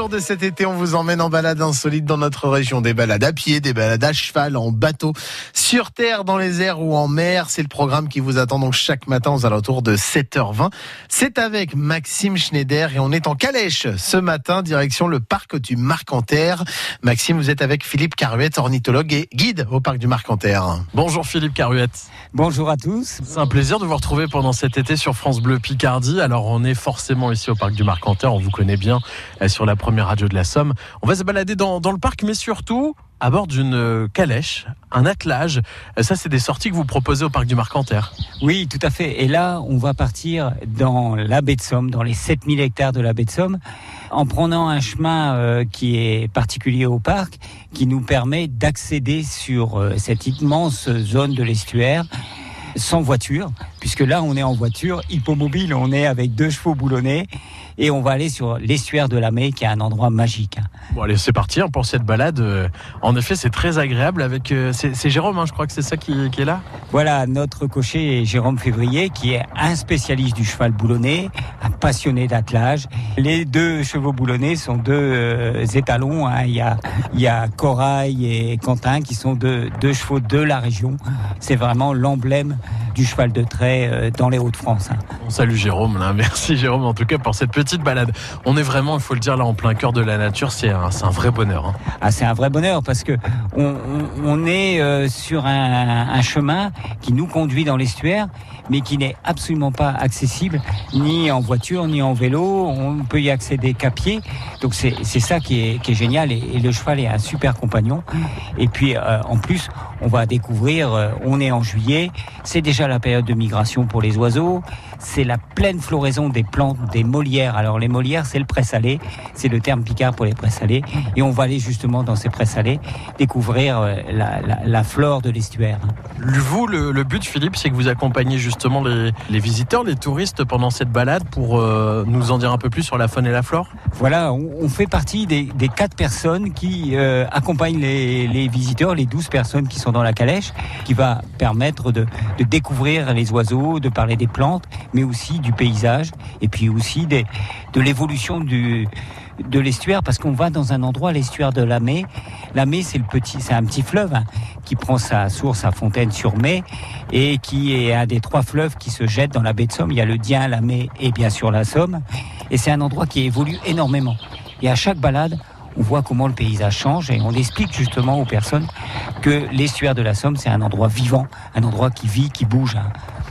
jours de cet été, on vous emmène en balade insolite dans notre région. Des balades à pied, des balades à cheval, en bateau, sur terre, dans les airs ou en mer. C'est le programme qui vous attend donc chaque matin aux alentours de 7h20. C'est avec Maxime Schneider et on est en calèche ce matin, direction le parc du Marcanterre. Maxime, vous êtes avec Philippe Caruette, ornithologue et guide au parc du Marcanterre. Bonjour Philippe Caruette. Bonjour à tous. C'est un plaisir de vous retrouver pendant cet été sur France Bleu Picardie. Alors on est forcément ici au parc du Marcanterre, on vous connaît bien euh, sur la première radio de la Somme. On va se balader dans, le parc, mais surtout à bord d'une euh, calèche, un attelage. Euh, ça, c'est des sorties que vous proposez au parc du Marcanterre. Oui, tout à fait. Et là, on va partir dans la baie de Somme, dans les 7000 hectares de la baie de Somme, en prenant un chemin qui est particulier au parc, qui nous permet d'accéder sur cette immense zone de l'estuaire sans voiture, puisque là on est en voiture hippomobile, on est avec deux chevaux boulonnés et on va aller sur l'estuaire de la Mai qui est un endroit magique. Bon allez c'est parti hein, pour cette balade. Euh, en effet c'est très agréable avec euh, c'est Jérôme hein, je crois que c'est ça qui, est là. Voilà notre cocher Jérôme Février qui est un spécialiste du cheval boulonné, un passionné d'attelage. Les deux chevaux boulonnés sont deux euh, étalons. Hein. Il y a il y a Corail et Quentin qui sont deux, deux chevaux de la région. C'est vraiment l'emblème du cheval de trait dans les Hauts-de-France. On salue Jérôme là. Merci Jérôme en tout cas pour cette petite balade. On est vraiment, il faut le dire, là en plein cœur de la nature. C'est un, un, vrai bonheur. Hein. Ah, c'est un vrai bonheur parce que on, on, est euh, sur un, un, chemin qui nous conduit dans l'estuaire, mais qui n'est absolument pas accessible ni en voiture ni en vélo. On peut y accéder qu'à pied. Donc c'est ça qui est, qui est génial. Et, le cheval est un super compagnon. Et puis euh, en plus, on va découvrir. Euh, on est en juillet. C'est déjà la période de migration pour les oiseaux. C'est la pleine floraison des plantes, des molières alors les Molières, c'est le pré-salé, c'est le terme picard pour les pré-salés. Et on va aller justement dans ces pré-salés découvrir euh, la, flore de l'estuaire. Vous, le, but, Philippe, c'est que vous accompagnez justement les, visiteurs, les touristes pendant cette balade pour euh, nous en dire un peu plus sur la faune et la flore? Voilà, on, fait partie des, quatre personnes qui euh, accompagnent les, visiteurs, les douze personnes qui sont dans la calèche, qui va permettre de, de découvrir les oiseaux, de parler des plantes, mais aussi du paysage, et puis aussi de l'évolution de l'estuaire parce qu'on va dans un endroit l'estuaire de la Mai. La Mai c'est le petit c'est un petit fleuve hein, qui prend sa source à Fontaine-sur-Mai et qui est un des trois fleuves qui se jettent dans la baie de Somme. Il y a le Dien, la Mai et bien sûr la Somme et c'est un endroit qui évolue énormément. Et à chaque balade, on voit comment le paysage change et on explique justement aux personnes que l'estuaire de la Somme, c'est un endroit vivant, un endroit qui vit, qui bouge.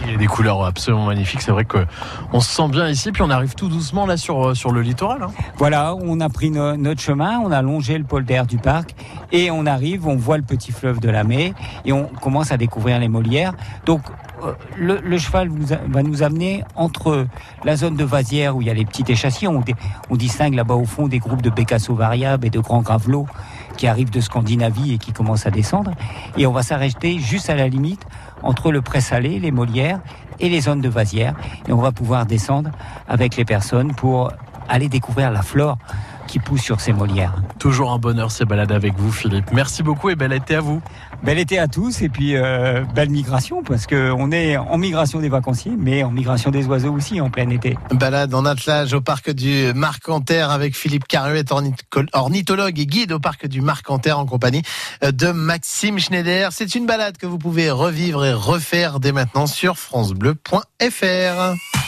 Il y a des couleurs absolument magnifiques. C'est vrai qu'on se sent bien ici, puis on arrive tout doucement là sur, euh, sur le littoral. Hein. Voilà, on a pris notre chemin, on a longé le polder du parc et on arrive, on voit le petit fleuve de la Mai et on commence à découvrir les Molières. Donc euh, le, cheval va nous amener entre la zone de vasière où il y a les petits échassiers, on, on distingue là-bas au fond des groupes de bécassos variables et de grands gravelots qui arrivent de Scandinavie et qui commencent à descendre. Et on va s'arrêter juste à la limite entre le pré-salé, les Molières et les zones de vasière. Et on va pouvoir descendre avec les personnes pour aller découvrir la flore qui pousse sur ces Molières. Toujours un bonheur ces balades avec vous Philippe. Merci beaucoup et bel été à vous. Bel été à tous et puis euh, belle migration parce qu'on est en migration des vacanciers mais en migration des oiseaux aussi en plein été. Balade en attelage au parc du Marcanterre avec Philippe Caruet, ornithologue et guide au parc du Marcanterre en compagnie de Maxime Schneider. C'est une balade que vous pouvez revivre et refaire dès maintenant sur francebleu.fr.